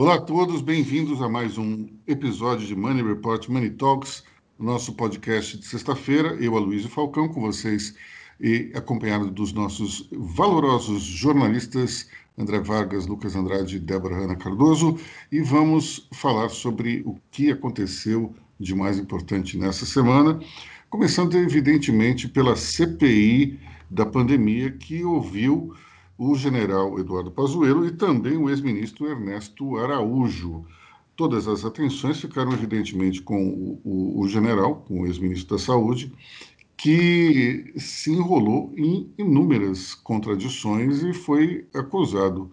Olá a todos, bem-vindos a mais um episódio de Money Report Money Talks, nosso podcast de sexta-feira. Eu, Aloysio Falcão, com vocês e acompanhado dos nossos valorosos jornalistas André Vargas, Lucas Andrade e Débora Ana Cardoso, e vamos falar sobre o que aconteceu de mais importante nessa semana, começando evidentemente pela CPI da pandemia, que ouviu o general Eduardo Pazuello e também o ex-ministro Ernesto Araújo. Todas as atenções ficaram, evidentemente, com o, o, o general, com o ex-ministro da Saúde, que se enrolou em inúmeras contradições e foi acusado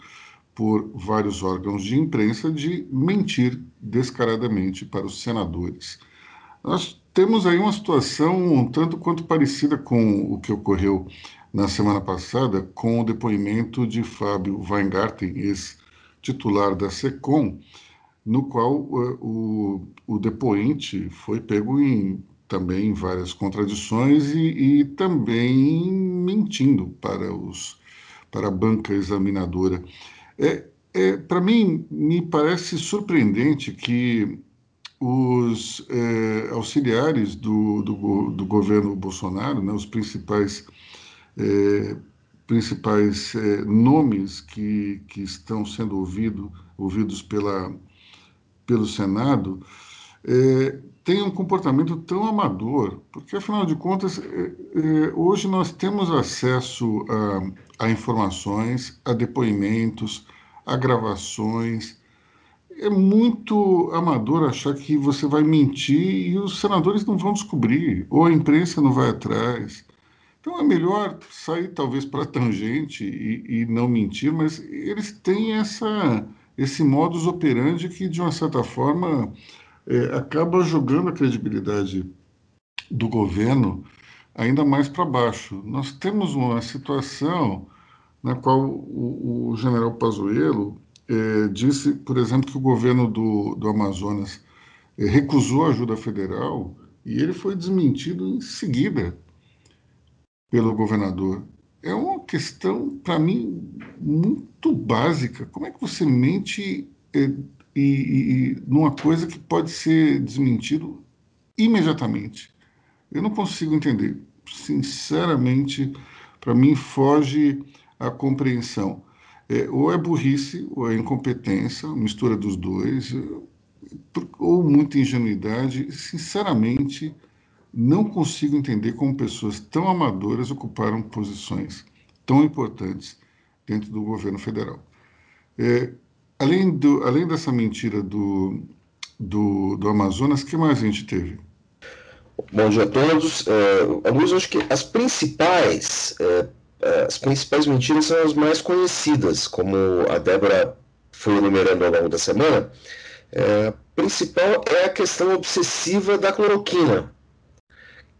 por vários órgãos de imprensa de mentir descaradamente para os senadores. Nós temos aí uma situação um tanto quanto parecida com o que ocorreu na semana passada com o depoimento de Fábio Weingarten, ex-titular da SECOM, no qual uh, o, o depoente foi pego em também várias contradições e, e também mentindo para os para a banca examinadora. É, é, para mim, me parece surpreendente que os é, auxiliares do, do, do, governo Bolsonaro, né, os principais é, principais é, nomes que, que estão sendo ouvido, ouvidos pela, pelo Senado é, têm um comportamento tão amador, porque afinal de contas, é, hoje nós temos acesso a, a informações, a depoimentos, a gravações. É muito amador achar que você vai mentir e os senadores não vão descobrir, ou a imprensa não vai atrás. Então é melhor sair talvez para tangente e, e, não mentir, mas eles têm essa, esse modus operandi que, de uma certa forma, é, acaba jogando a credibilidade do governo ainda mais para baixo. Nós temos uma situação na qual o, o general Pazuello é, disse, por exemplo, que o governo do, do Amazonas é, recusou a ajuda federal e ele foi desmentido em seguida pelo governador. É uma questão, para mim, muito básica. Como é que você mente é, e, e, numa coisa que pode ser desmentido imediatamente? Eu não consigo entender. Sinceramente, para mim, foge a compreensão. É, ou é burrice, ou é incompetência, mistura dos dois, ou muita ingenuidade. Sinceramente, não consigo entender como pessoas tão amadoras ocuparam posições tão importantes dentro do governo federal. É, além, do, além dessa mentira do, do, do Amazonas, que mais a gente teve? Bom dia a todos. É, Luiz, acho que as principais, é, é, as principais mentiras são as mais conhecidas, como a Débora foi enumerando ao longo da semana. A principal é a questão obsessiva da cloroquina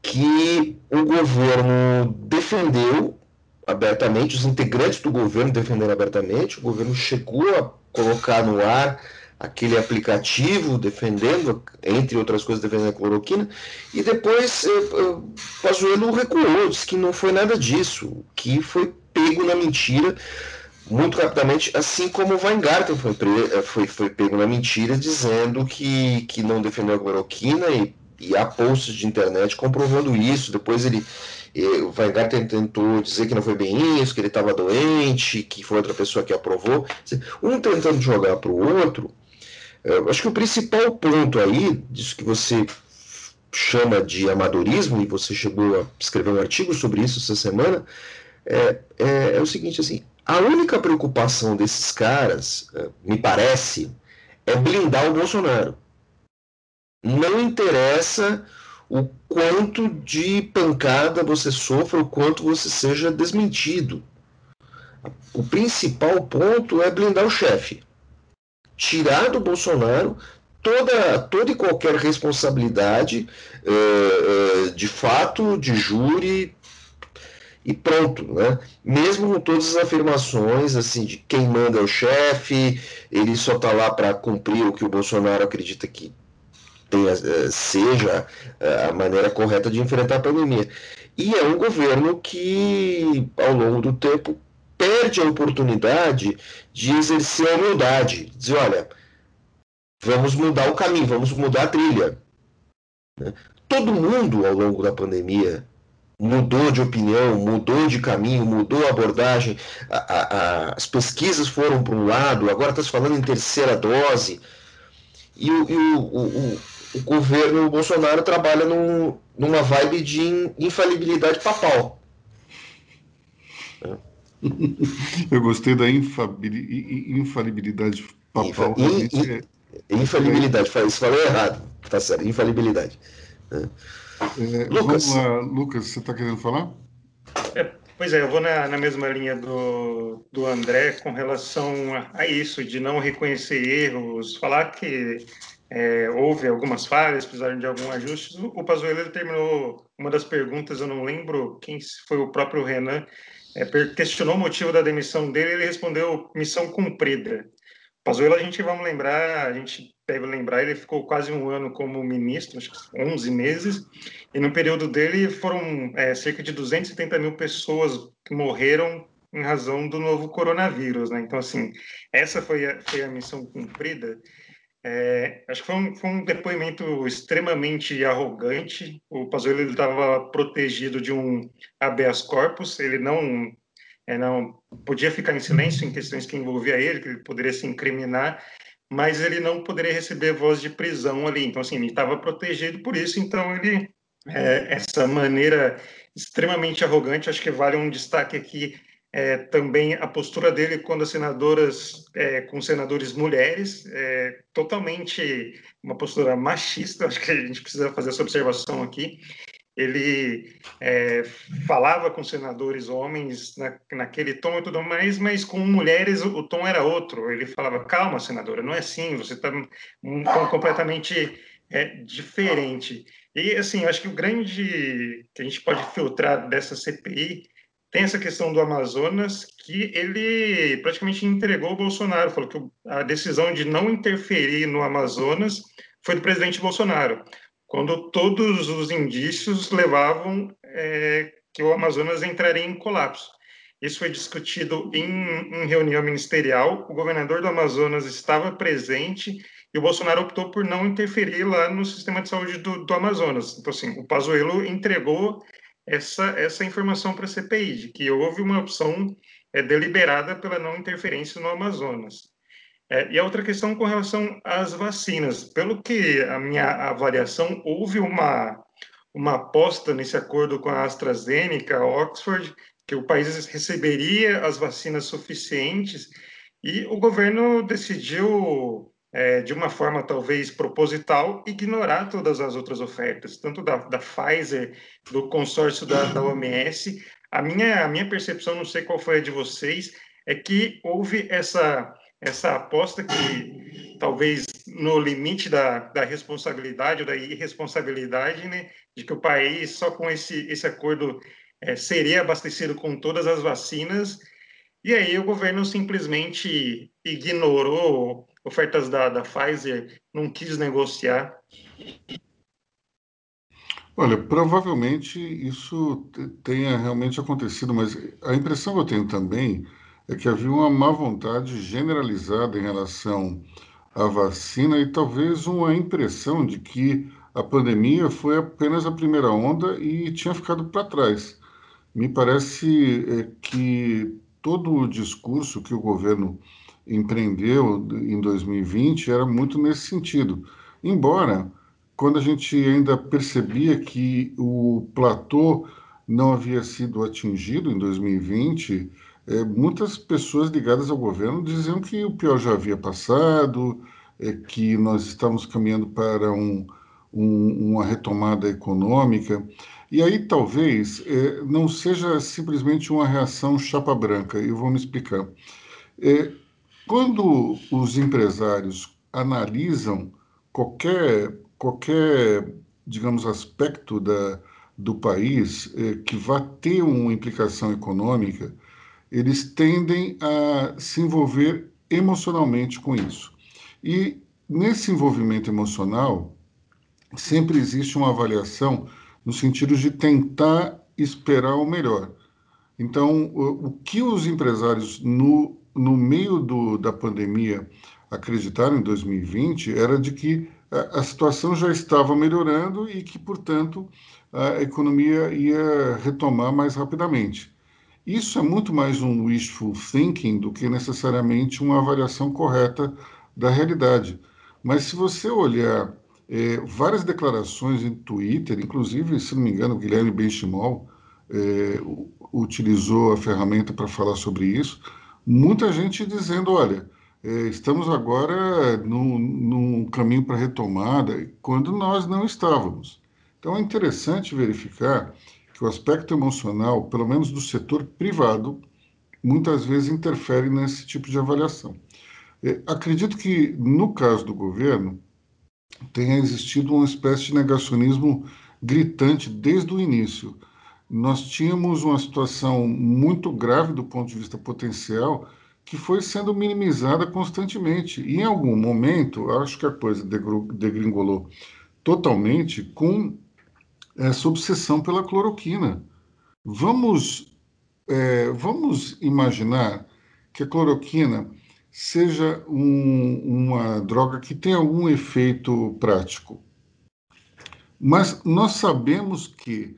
que o governo defendeu abertamente, os integrantes do governo defenderam abertamente, o governo chegou a colocar no ar aquele aplicativo defendendo, entre outras coisas, defendendo a cloroquina, e depois eh, eh, Pazuello recuou, disse que não foi nada disso, que foi pego na mentira muito rapidamente, assim como o Weingarten foi, eh, foi, foi pego na mentira, dizendo que, que não defendeu a cloroquina e e há posts de internet comprovando isso. Depois ele, o Weingarten tentou dizer que não foi bem isso, que ele estava doente, que foi outra pessoa que aprovou. Um tentando jogar para o outro. acho que o principal ponto aí, disso que você chama de amadorismo, e você chegou a escrever um artigo sobre isso essa semana, é, é, é o seguinte, assim, a única preocupação desses caras, é, me parece, é blindar o Bolsonaro. Não interessa o quanto de pancada você sofra, o quanto você seja desmentido. O principal ponto é blindar o chefe. Tirar do Bolsonaro toda, toda e qualquer responsabilidade uh, uh, de fato, de júri e pronto, né? Mesmo com todas as afirmações assim de quem manda é o chefe, ele só está lá para cumprir o que o Bolsonaro acredita que tenha, eh, seja eh, a maneira correta de enfrentar a pandemia. E é um governo que, ao longo do tempo, perde a oportunidade de exercer a humildade. Dizer, olha, vamos mudar o caminho, vamos mudar a trilha. Né? Todo mundo ao longo da pandemia mudou de opinião, mudou de caminho, mudou a abordagem. A, a, as pesquisas foram para um lado, agora está se falando em terceira dose. E e o, o, o governo Bolsonaro trabalha num, numa vibe de infalibilidade papal. Eu gostei da infalibilidade papal. In, in, é... Infalibilidade, você falou errado. Tá certo, infalibilidade. É. É, Lucas. Vamos lá, Lucas, você está querendo falar? É, pois é, eu vou na, na, mesma linha do, do André com relação a, a isso, de não reconhecer erros, falar que é, houve algumas falhas, precisaram de algum ajuste. O Pazuello terminou uma das perguntas, eu não lembro quem foi o próprio Renan, é, questionou o motivo da demissão dele, ele respondeu missão cumprida. Pazuello, a gente vamos lembrar, a gente deve lembrar, ele ficou quase um ano como ministro, acho que 11 meses, e no período dele foram é, cerca de 270 mil pessoas que morreram em razão do novo coronavírus, né? Então, assim, essa foi a, foi a missão cumprida. É, acho que foi um, foi um, depoimento extremamente arrogante. O Pazuello estava protegido de um habeas corpus, ele não é, não podia ficar em silêncio em questões que envolvia ele, que ele poderia se incriminar, mas ele não poderia receber voz de prisão ali. Então, assim, ele estava protegido por isso, então ele, é, essa maneira extremamente arrogante, acho que vale um destaque aqui é, também a postura dele quando as senadoras, é, com senadores mulheres, é, totalmente uma postura machista, acho que a gente precisa fazer essa observação aqui, ele é, falava com senadores homens na, naquele tom e tudo mais, mas com mulheres o, o, tom era outro. Ele falava: calma, senadora, não é assim, você está um tom completamente é, diferente. E, assim, acho que o grande que a gente pode filtrar dessa CPI tem essa questão do Amazonas, que ele praticamente entregou o Bolsonaro, falou que a decisão de não interferir no Amazonas foi do presidente Bolsonaro quando todos os indícios levavam é, que o Amazonas entraria em colapso. Isso foi discutido em, em, reunião ministerial. O governador do Amazonas estava presente e o Bolsonaro optou por não interferir lá no sistema de saúde do, do Amazonas. Então, assim, o Pazuello entregou essa, essa informação para a CPI, de que houve uma opção é, deliberada pela não interferência no Amazonas. É, e a outra questão com relação às vacinas. Pelo que a minha avaliação, houve uma, uma aposta nesse acordo com a AstraZeneca, Oxford, que o país receberia as vacinas suficientes e o governo decidiu, é, de uma forma talvez proposital, ignorar todas as outras ofertas, tanto da, da Pfizer, do consórcio da, da OMS. A minha, a minha percepção, não sei qual foi a de vocês, é que houve essa essa aposta que talvez no limite da, da responsabilidade ou da irresponsabilidade, né, de que o país só com esse, esse acordo é, seria abastecido com todas as vacinas, e aí o governo simplesmente ignorou ofertas da, da Pfizer, não quis negociar. Olha, provavelmente isso tenha realmente acontecido, mas a impressão que eu tenho também é que havia uma má vontade generalizada em relação à vacina e talvez uma impressão de que a pandemia foi apenas a primeira onda e tinha ficado para trás. Me parece é, que todo o discurso que o governo empreendeu em 2020 era muito nesse sentido. Embora, quando a gente ainda percebia que o platô não havia sido atingido em 2020, é, muitas pessoas ligadas ao governo diziam que o pior já havia passado, é, que nós estamos caminhando para um, um, uma retomada econômica. E aí talvez é, não seja simplesmente uma reação chapa branca, eu vou me explicar. É, quando os empresários analisam qualquer, qualquer digamos, aspecto da, do país é, que vá ter uma implicação econômica, eles tendem a se envolver emocionalmente com isso. E nesse envolvimento emocional, sempre existe uma avaliação no sentido de tentar esperar o melhor. Então, o, o que os empresários, no, no meio do, da pandemia, acreditaram em 2020 era de que a, a situação já estava melhorando e que, portanto, a economia ia retomar mais rapidamente. Isso é muito mais um wishful thinking do que necessariamente uma avaliação correta da realidade. Mas se você olhar é, várias declarações em Twitter, inclusive, se não me engano, Guilherme Benchimol é, utilizou a ferramenta para falar sobre isso, muita gente dizendo, olha, é, estamos agora num, caminho para retomada, quando nós não estávamos. Então é interessante verificar que o aspecto emocional, pelo menos do setor privado, muitas vezes interfere nesse tipo de avaliação. É, acredito que, no caso do governo, tenha existido uma espécie de negacionismo gritante desde o início. Nós tínhamos uma situação muito grave do ponto de vista potencial que foi sendo minimizada constantemente. E em algum momento, acho que a coisa degringolou totalmente com essa obsessão pela cloroquina. Vamos, é, vamos imaginar que a cloroquina seja um, uma droga que tem algum efeito prático. Mas nós sabemos que,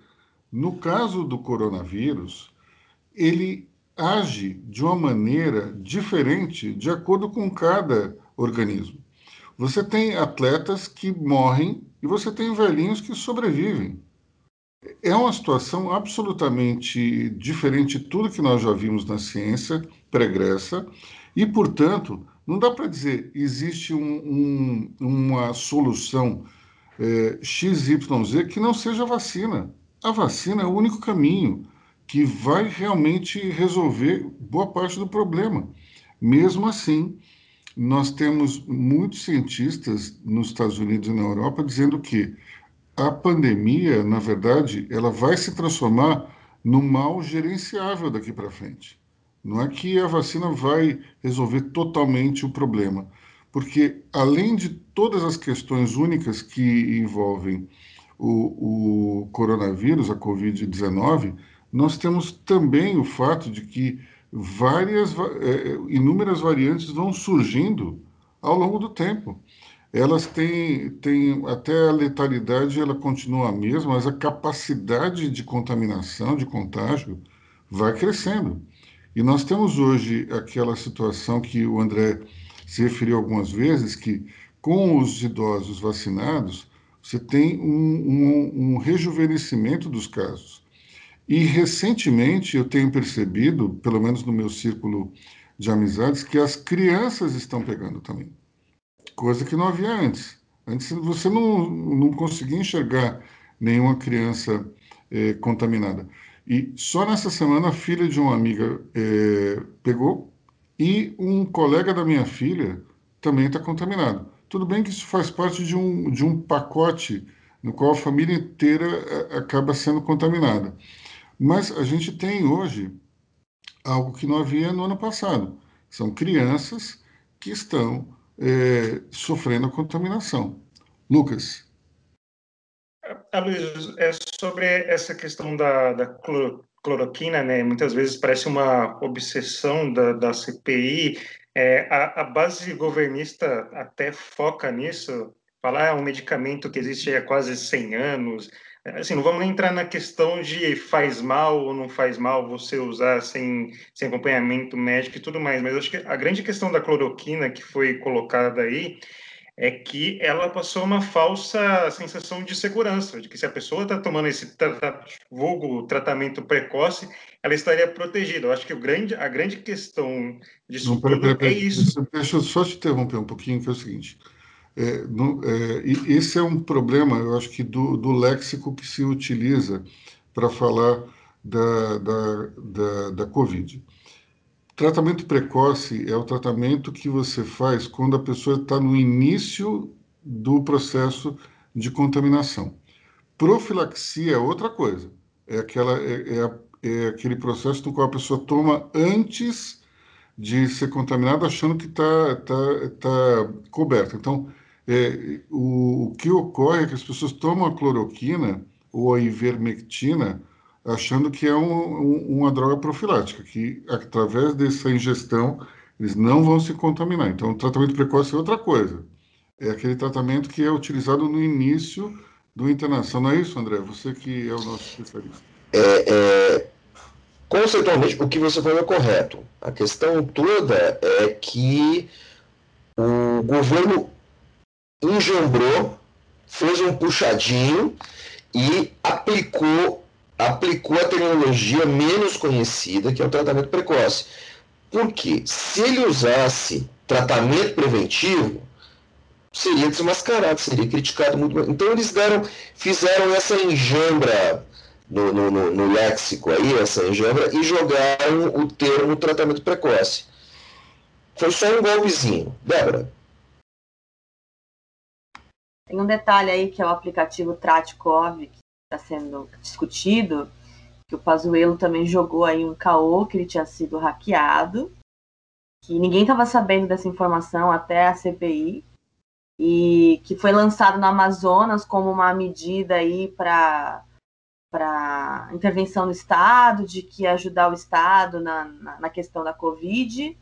no caso do coronavírus, ele age de uma maneira diferente de acordo com cada organismo. Você tem atletas que morrem e você tem velhinhos que sobrevivem. É uma situação absolutamente diferente de tudo que nós já vimos na ciência pregressa e, portanto, não dá para dizer existe um, um, uma solução é, XYZ que não seja vacina. A vacina é o único caminho que vai realmente resolver boa parte do problema. Mesmo assim, nós temos muitos cientistas nos Estados Unidos e na Europa dizendo que a pandemia, na verdade, ela vai se transformar no mal gerenciável daqui para frente. Não é que a vacina vai resolver totalmente o problema, porque além de todas as questões únicas que envolvem o, o coronavírus, a Covid-19, nós temos também o fato de que várias, é, inúmeras variantes vão surgindo ao longo do tempo. Elas têm, têm até a letalidade ela continua a mesma, mas a capacidade de contaminação, de contágio, vai crescendo. E nós temos hoje aquela situação que o André se referiu algumas vezes, que com os idosos vacinados, você tem um, um, um rejuvenescimento dos casos. E recentemente eu tenho percebido, pelo menos no meu círculo de amizades, que as crianças estão pegando também, coisa que não havia antes. Antes você não, não conseguia enxergar nenhuma criança é, contaminada. E só nessa semana a filha de uma amiga é, pegou e um colega da minha filha também está contaminado. Tudo bem que isso faz parte de um, de um pacote no qual a família inteira é, acaba sendo contaminada. Mas a gente tem hoje algo que não havia no ano passado. São crianças que estão é, sofrendo a contaminação. Lucas. Luiz, é sobre essa questão da, da cloroquina, né? Muitas vezes parece uma obsessão da, da CPI. É, a, a, base governista até foca nisso, falar é um medicamento que existe há quase 100 anos, assim, não vamos entrar na questão de faz mal ou não faz mal você usar sem, sem acompanhamento médico e tudo mais, mas acho que a grande questão da cloroquina que foi colocada aí é que ela passou uma falsa sensação de segurança, de que se a pessoa está tomando esse tra vulgo tratamento precoce, ela estaria protegida. Eu acho que o grande, a grande questão disso não, pera, pera, pera, é isso. Deixa eu só te interromper um pouquinho, que é o seguinte. É, é, esse é um problema, eu acho que do, do léxico que se utiliza para falar da, da, da, da Covid. Tratamento precoce é o tratamento que você faz quando a pessoa está no início do processo de contaminação. Profilaxia é outra coisa. É, aquela, é, é, é aquele processo no qual a pessoa toma antes de ser contaminada, achando que está tá, tá coberta. Então, é, o, o, que ocorre é que as pessoas tomam a cloroquina ou a ivermectina achando que é um, um, uma droga profilática, que através dessa ingestão eles não vão se contaminar. Então, o tratamento precoce é outra coisa. É aquele tratamento que é utilizado no início do internação. Não é isso, André? Você que é o nosso especialista. É, é, conceitualmente, o que você falou é correto. A questão toda é que o governo engembrou, fez um puxadinho e aplicou aplicou a tecnologia menos conhecida, que é o tratamento precoce. Porque se ele usasse tratamento preventivo, seria desmascarado, seria criticado muito. Então eles deram, fizeram essa enjambra no, no, no, no léxico aí, essa enjambra, e jogaram o termo tratamento precoce. Foi só um golpezinho. Débora. Tem um detalhe aí que é o aplicativo Tratkov, está sendo discutido, que o Pazuello também jogou aí um caô que ele tinha sido hackeado, que ninguém estava sabendo dessa informação até a CPI, e que foi lançado no Amazonas como uma medida aí para para intervenção do Estado, de que ajudar o Estado na, na, na, questão da Covid,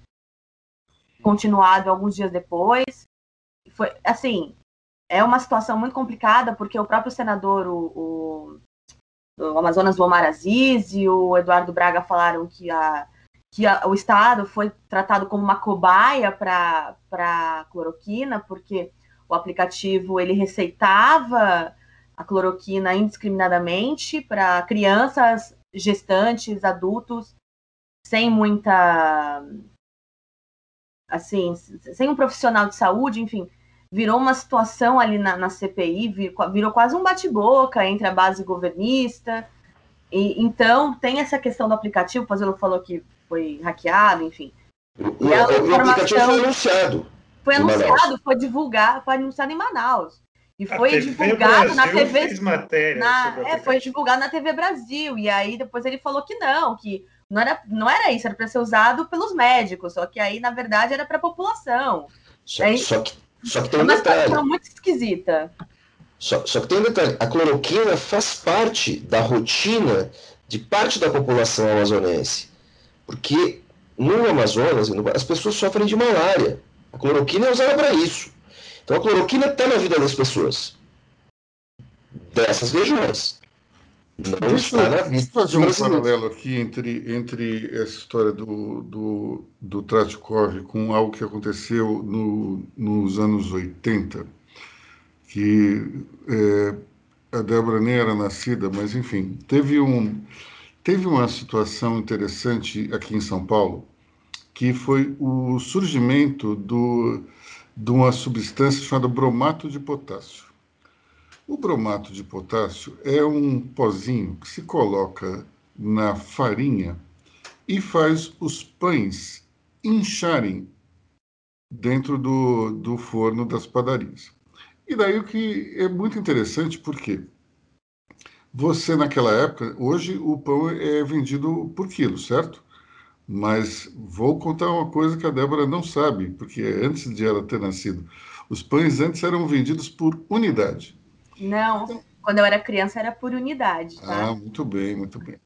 continuado alguns dias depois. Foi assim, é uma situação muito complicada, porque o próprio senador, o, o, o Amazonas, Omar Aziz e o Eduardo Braga falaram que, a, que a, o Estado foi tratado como uma cobaia para a cloroquina, porque o aplicativo ele receitava a cloroquina indiscriminadamente para crianças, gestantes, adultos, sem muita assim, sem um profissional de saúde, enfim, virou uma situação ali na, na CPI, virou, virou quase um bate-boca entre a base governista. E, então, tem essa questão do aplicativo, o Fazelo falou que foi hackeado, enfim. O, o, o aplicativo foi anunciado. Foi anunciado, foi divulgado, foi anunciado em Manaus. E foi divulgado Brasil na TV. Matéria na, é, foi divulgado na TV Brasil. E aí depois ele falou que não, que não era, não era isso, era para ser usado pelos médicos, só que aí, na verdade, era para a população. Só, aí, só, que, só que tem um é detalhe. situação muito esquisita. Só, só que tem um detalhe: a cloroquina faz parte da rotina de parte da população amazonense. Porque no Amazonas, as pessoas sofrem de malária. A cloroquina é usada para isso. Então a cloroquina está na vida das pessoas. Dessas regiões. Não na vida. fazer um paralelo aqui entre, entre essa história do, do, do Tratkov com algo que aconteceu no, nos anos 80, que é, a Débora nem era nascida, mas enfim, teve, um, teve uma situação interessante aqui em São Paulo, que foi o surgimento do, de uma substância chamada bromato de potássio. O bromato de potássio é um pozinho que se coloca na farinha e faz os pães incharem dentro do, do forno das padarias. E daí o que é muito interessante, porque você naquela época, hoje o pão é vendido por quilo, certo? Mas vou contar uma coisa que a Débora não sabe, porque antes de ela ter nascido. Os pães antes eram vendidos por unidade. Não, quando eu era criança era por unidade. Tá? Ah, muito bem, muito bem.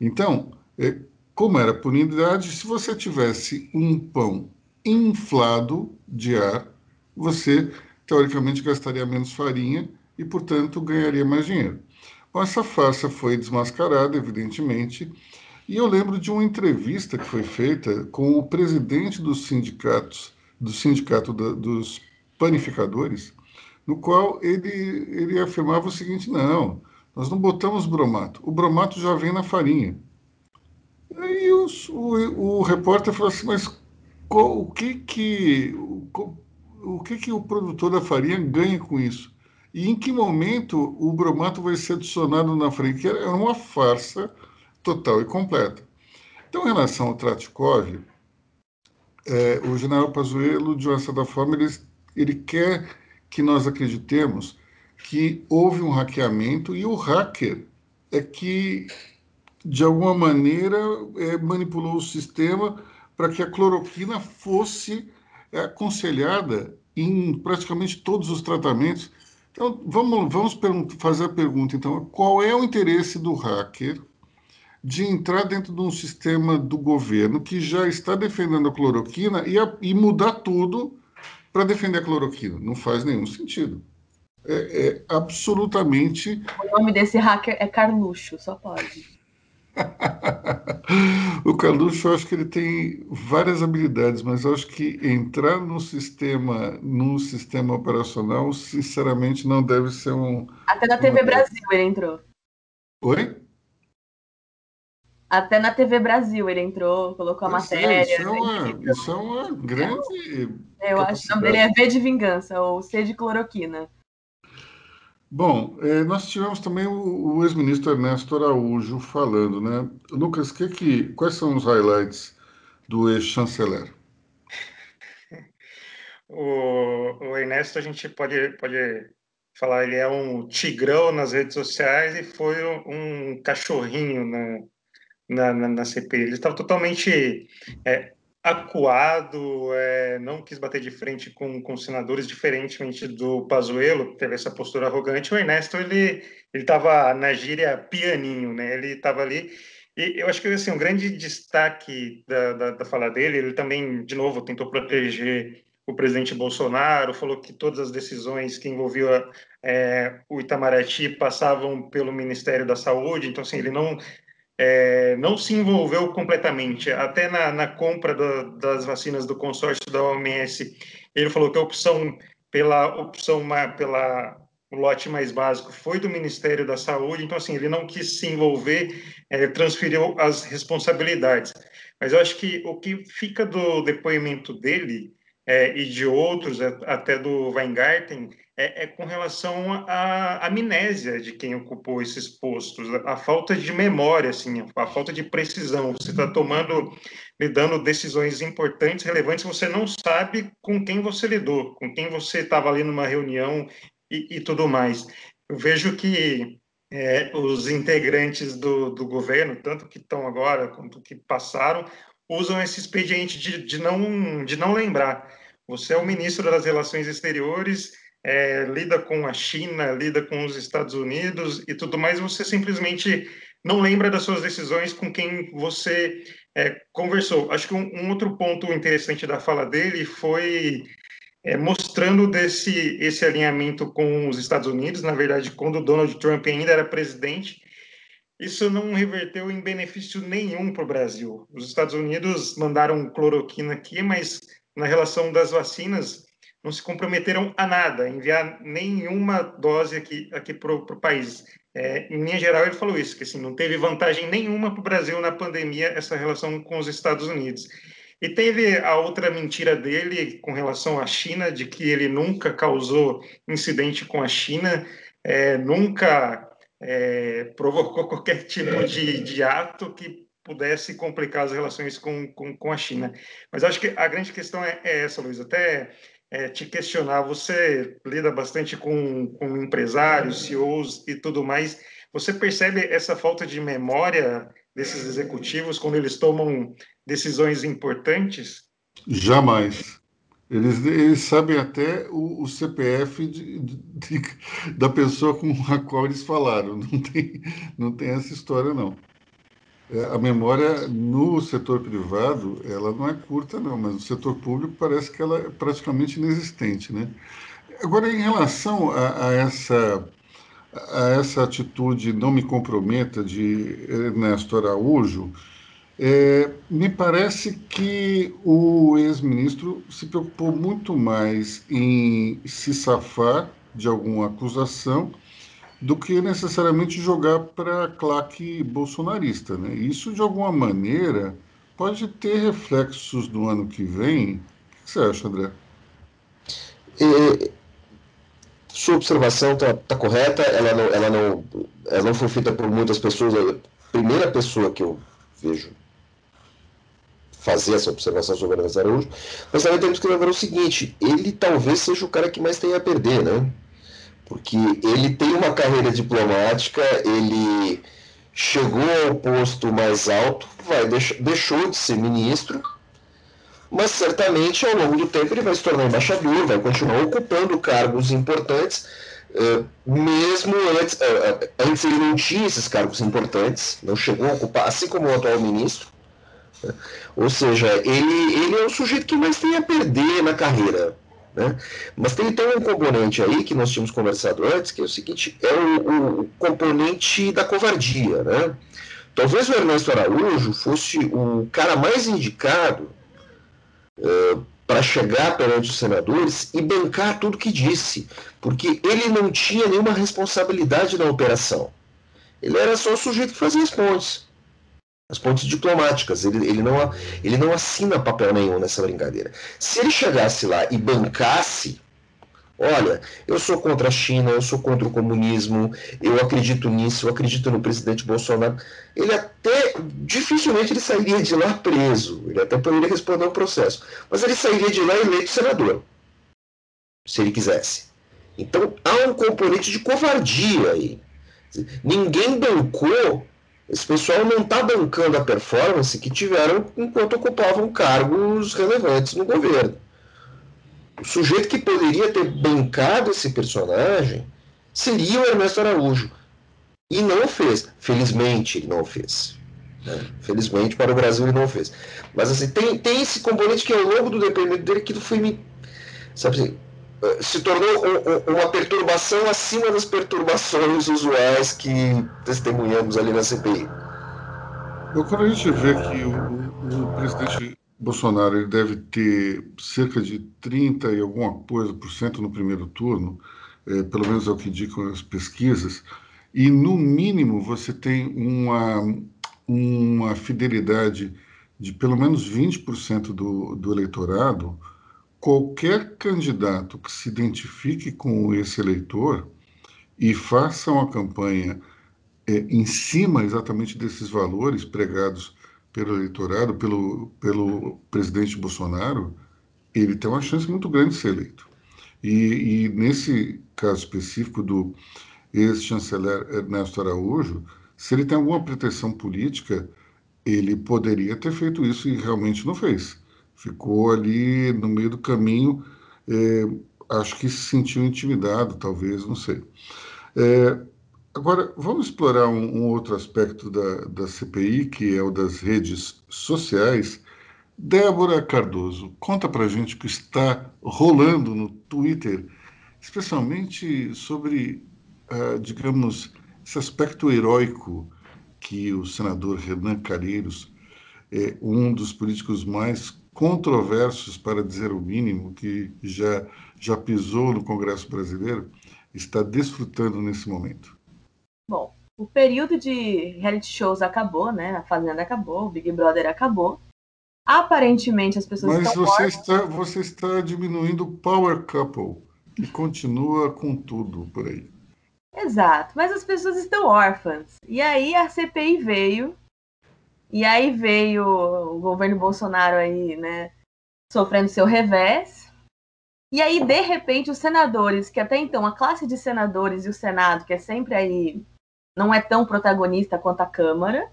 Então, é, como era por unidade, se você tivesse um pão inflado de ar, você teoricamente gastaria menos farinha e, portanto, ganharia mais dinheiro. Bom, essa farsa foi desmascarada, evidentemente, e eu lembro de uma entrevista que foi feita com o presidente dos sindicatos, do sindicato da, dos panificadores, no qual ele, ele afirmava o seguinte: não, nós não botamos bromato, o bromato já vem na farinha. Aí os, o, o repórter falou assim: mas qual, o que que o, o que que o produtor da farinha ganha com isso? E em que momento o bromato vai ser adicionado na farinha? Que era uma farsa total e completa. Então, em relação ao Tratkov, é, o general Pazuello, de uma certa forma, ele, ele quer que nós acreditemos que houve um hackeamento e o hacker é que, de alguma maneira, é, manipulou o sistema para que a cloroquina fosse é, aconselhada em praticamente todos os tratamentos. Então, vamos, vamos fazer a pergunta, então, qual é o interesse do hacker de entrar dentro de um sistema do governo que já está defendendo a cloroquina e, a, e mudar tudo para defender a cloroquina. Não faz nenhum sentido. É, é, absolutamente. O nome desse hacker é Carluxo, só pode. o Carluxo, eu acho que ele tem várias habilidades, mas eu acho que entrar no sistema, no sistema operacional, sinceramente, não deve ser um. Até na TV Brasil ele entrou. Oi? Até na TV Brasil ele entrou, colocou a pois matéria. É, isso, é uma, isso é uma grande. Eu acho que o nome dele é V de Vingança, ou C de Cloroquina. Bom, é, nós tivemos também o, o ex-ministro Ernesto Araújo falando, né? Lucas, que que, quais são os highlights do ex-chanceler? O, o, Ernesto, a gente pode, pode falar, ele é um tigrão nas redes sociais e foi um, um cachorrinho na, na, na, na CPI. Ele estava totalmente é, acuado, é, não quis bater de frente com, com senadores, diferentemente do Pazuello, que teve essa postura arrogante. O Ernesto, ele estava na gíria pianinho, né? Ele estava ali... E eu acho que assim, um grande destaque da, da, da fala dele, ele também, de novo, tentou proteger o presidente Bolsonaro, falou que todas as decisões que envolviam é, o Itamaraty passavam pelo Ministério da Saúde, então assim, ele não é, não se envolveu completamente. Até na, na compra das vacinas do consórcio da OMS, ele falou que a opção pela opção pela o lote mais básico foi do Ministério da Saúde, então assim ele não quis se envolver, é, transferiu as responsabilidades. Mas eu acho que o que fica do depoimento dele é, e de outros, é, até do Weingarten, é, é, com relação à amnésia de quem ocupou esses postos, a falta de memória, assim, a falta de precisão. Você está tomando, lidando decisões importantes, relevantes, você não sabe com quem você lidou, com quem você estava ali numa reunião e, e, tudo mais. Eu vejo que é, os integrantes do, do governo, tanto que estão agora quanto que passaram, usam esse expediente de, de, não, de não lembrar. Você é o ministro das Relações Exteriores, é, lida com a China, lida com os Estados Unidos e tudo mais, você simplesmente não lembra das suas decisões com quem você é, conversou. Acho que um, um, outro ponto interessante da fala dele foi é, mostrando desse esse alinhamento com os Estados Unidos. Na verdade, quando Donald Trump ainda era presidente, isso não reverteu em benefício nenhum para o Brasil. Os Estados Unidos mandaram cloroquina aqui, mas na relação das vacinas não se comprometeram a nada, enviar nenhuma dose aqui, aqui para o país. É, em linha geral, ele falou isso, que assim, não teve vantagem nenhuma para o Brasil na pandemia essa relação com os Estados Unidos. E teve a outra mentira dele com relação à China, de que ele nunca causou incidente com a China, é, nunca é, provocou qualquer tipo de, de ato que pudesse complicar as relações com, com, com, a China. Mas acho que a grande questão é, é essa, Luiz. Até é, te questionar, você lida bastante com, com empresários, CEOs e tudo mais. Você percebe essa falta de memória desses executivos quando eles tomam decisões importantes? Jamais. Eles, eles sabem até o, o CPF de, de, de, da pessoa com a qual eles falaram. Não tem, não tem essa história, não. É, a memória no setor privado, ela não é curta, não, mas no setor público parece que ela é praticamente inexistente, né? Agora, em relação a, a essa a essa atitude não me comprometa de Ernesto Araújo, é, me parece que o ex-ministro se preocupou muito mais em se safar de alguma acusação do que necessariamente jogar para a claque bolsonarista. Né? Isso, de alguma maneira, pode ter reflexos no ano que vem. O que você acha, André? E, sua observação está tá correta, ela não, ela, não, ela não foi feita por muitas pessoas. A primeira pessoa que eu vejo fazer essa observação sobre o Ernesto Araújo, mas também temos que lembrar o seguinte: ele talvez seja o cara que mais tem a perder, né? Porque ele tem uma carreira diplomática, ele chegou ao posto mais alto, vai, deixou de ser ministro, mas certamente ao longo do tempo ele vai se tornar embaixador, vai continuar ocupando cargos importantes, Uh, mesmo antes, uh, antes ele não tinha esses cargos importantes, não chegou a ocupar, assim como o atual ministro. Né? Ou seja, ele, ele é o sujeito que mais tem a perder na carreira. Né? Mas tem então um componente aí que nós tínhamos conversado antes, que é o seguinte, é o, o componente da covardia. Né? Talvez o Ernesto Araújo fosse o cara mais indicado uh, para chegar perante os senadores e bancar tudo que disse, porque ele não tinha nenhuma responsabilidade na operação. Ele era só o sujeito que fazia as pontes, as pontes diplomáticas. Ele, ele, não, ele não assina papel nenhum nessa brincadeira. Se ele chegasse lá e bancasse Olha, eu sou contra a China, eu sou contra o comunismo, eu acredito nisso, eu acredito no presidente Bolsonaro. Ele até, dificilmente ele sairia de lá preso, ele até poderia responder um processo, mas ele sairia de lá eleito senador, se ele quisesse. Então há um componente de covardia aí. Ninguém bancou, esse pessoal não está bancando a performance que tiveram enquanto ocupavam cargos relevantes no governo o sujeito que poderia ter bancado esse personagem seria o Ernesto Araújo. E não o fez. Felizmente ele não o fez. Né? Felizmente para o Brasil ele não fez. Mas assim, tem, tem esse componente que ao longo do depoimento dele que foi me. Sabe assim, se tornou um, um, uma perturbação acima das perturbações usuais que testemunhamos ali na CPI. Quando a gente vê que o, o presidente Bolsonaro ele deve ter cerca de 30 e alguma coisa por cento no primeiro turno, é, pelo menos é o que indicam as pesquisas, e no mínimo você tem uma, uma fidelidade de pelo menos 20% do, do eleitorado, qualquer candidato que se identifique com esse eleitor e faça uma campanha é, em cima exatamente desses valores pregados pelo eleitorado, pelo, pelo presidente Bolsonaro, ele tem uma chance muito grande de ser eleito. E, e nesse caso específico do ex-chanceler Ernesto Araújo, se ele tem alguma pretensão política, ele poderia ter feito isso e realmente não fez. Ficou ali no meio do caminho, é, acho que se sentiu intimidado, talvez, não sei. É, Agora, vamos explorar um, um, outro aspecto da, da CPI, que é o das redes sociais. Débora Cardoso, conta para gente o que está rolando no Twitter, especialmente sobre, uh, digamos, esse aspecto heróico que o senador Renan Calheiros, é um dos políticos mais controversos, para dizer o mínimo, que já, já pisou no Congresso brasileiro, está desfrutando nesse momento. Bom, o período de reality shows acabou, né? A Fazenda acabou, o Big Brother acabou. Aparentemente as pessoas Mas estão você está, você está diminuindo o Power Couple, que continua com tudo por aí. Exato, mas as pessoas estão órfãs. E aí a CPI veio, e aí veio o governo Bolsonaro aí, né, sofrendo seu revés. E aí, de repente, os senadores, que até então a classe de senadores e o Senado, que é sempre aí não é tão protagonista quanto a Câmara,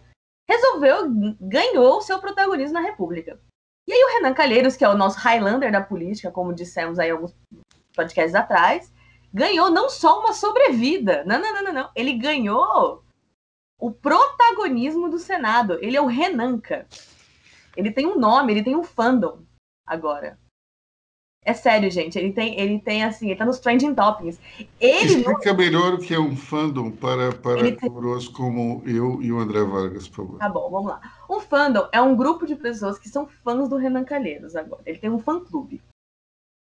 resolveu, ganhou seu protagonismo na República. E aí o Renan Calheiros, que é o nosso Highlander da política, como dissemos aí alguns podcasts atrás, ganhou não só uma sobrevida, não, não, não, não, não. ele ganhou o protagonismo do Senado. Ele é o Renanca. Ele tem um nome, ele tem um fandom agora. É sério, gente. Ele tem, ele tem assim, ele tá nos trending topics. Ele Explica não... melhor o que é um fandom para, para ele como eu e o André Vargas, por favor. Tá bom, vamos lá. Um fandom é um grupo de pessoas que são fãs do Renan Calheiros agora. Ele tem um fã-clube.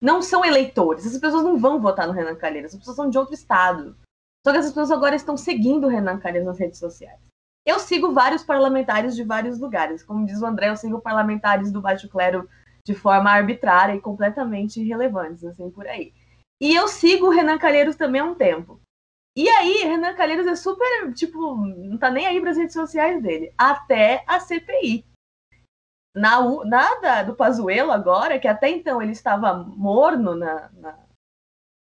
Não são eleitores. Essas pessoas não vão votar no Renan Calheiros. As pessoas são de outro estado. Só que essas pessoas agora estão seguindo o Renan Calheiros nas redes sociais. Eu sigo vários parlamentares de vários lugares. Como diz o André, eu sigo parlamentares do Baixo Clero de forma arbitrária e completamente irrelevantes, assim, por aí. E eu sigo o Renan Calheiros também há um tempo. E aí, Renan Calheiros é super, tipo, não tá nem aí para as redes sociais dele. Até a CPI. Na, nada do Pazuello agora, que até então ele estava morno na, na,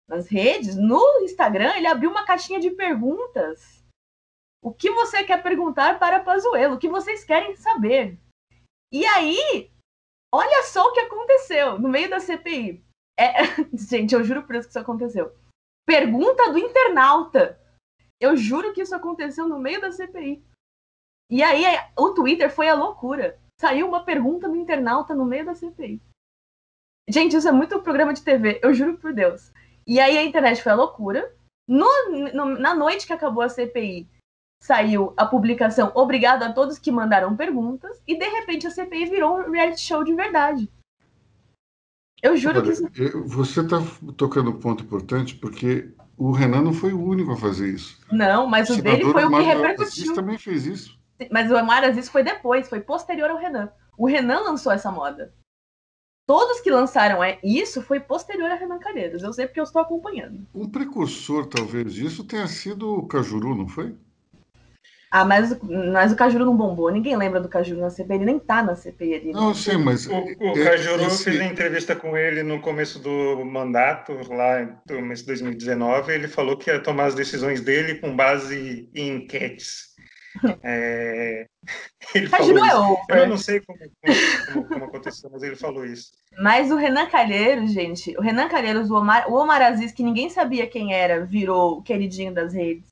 nas redes, no Instagram ele abriu uma caixinha de perguntas. O que você quer perguntar para Pazuello? O que vocês querem saber? E aí, Olha só o que aconteceu no meio da CPI. É... Gente, eu juro por isso que isso aconteceu. Pergunta do internauta. Eu juro que isso aconteceu no meio da CPI. E aí o Twitter foi a loucura. Saiu uma pergunta do internauta no meio da CPI. Gente, isso é muito programa de TV, eu juro por Deus. E aí a internet foi a loucura. No, no, na noite que acabou a CPI, saiu a publicação Obrigado a todos que mandaram perguntas, e de repente a CPI virou um reality show de verdade. Eu juro Olha, que. Você está tocando um ponto importante, porque o Renan não foi o único a fazer isso. Não, mas o, o dele foi o que repercutiu. O também fez isso. Mas o Omar Aziz foi depois, foi posterior ao Renan. O Renan lançou essa moda. Todos que lançaram é, isso foi posterior a Renan Calheiros. Eu sei porque eu estou acompanhando. Um precursor, talvez, disso tenha sido o Cajuru, não foi? Ah, mas, mas o Cajuru não bombou. Ninguém lembra do Cajuru na CPI. Ele nem tá na CPI ali. Não, sim, mas. O, o é, Cajuru esse... fez entrevista com ele no começo do mandato, lá no começo de 2019. Ele falou que ia tomar as decisões dele com base em enquetes. É... Ele falou é Eu não sei como, como, como, aconteceu, mas ele falou isso. Mas o Renan Calheiros, gente, o Renan Calheiros, o Omar, o Omar Aziz, que ninguém sabia quem era, virou o queridinho das redes.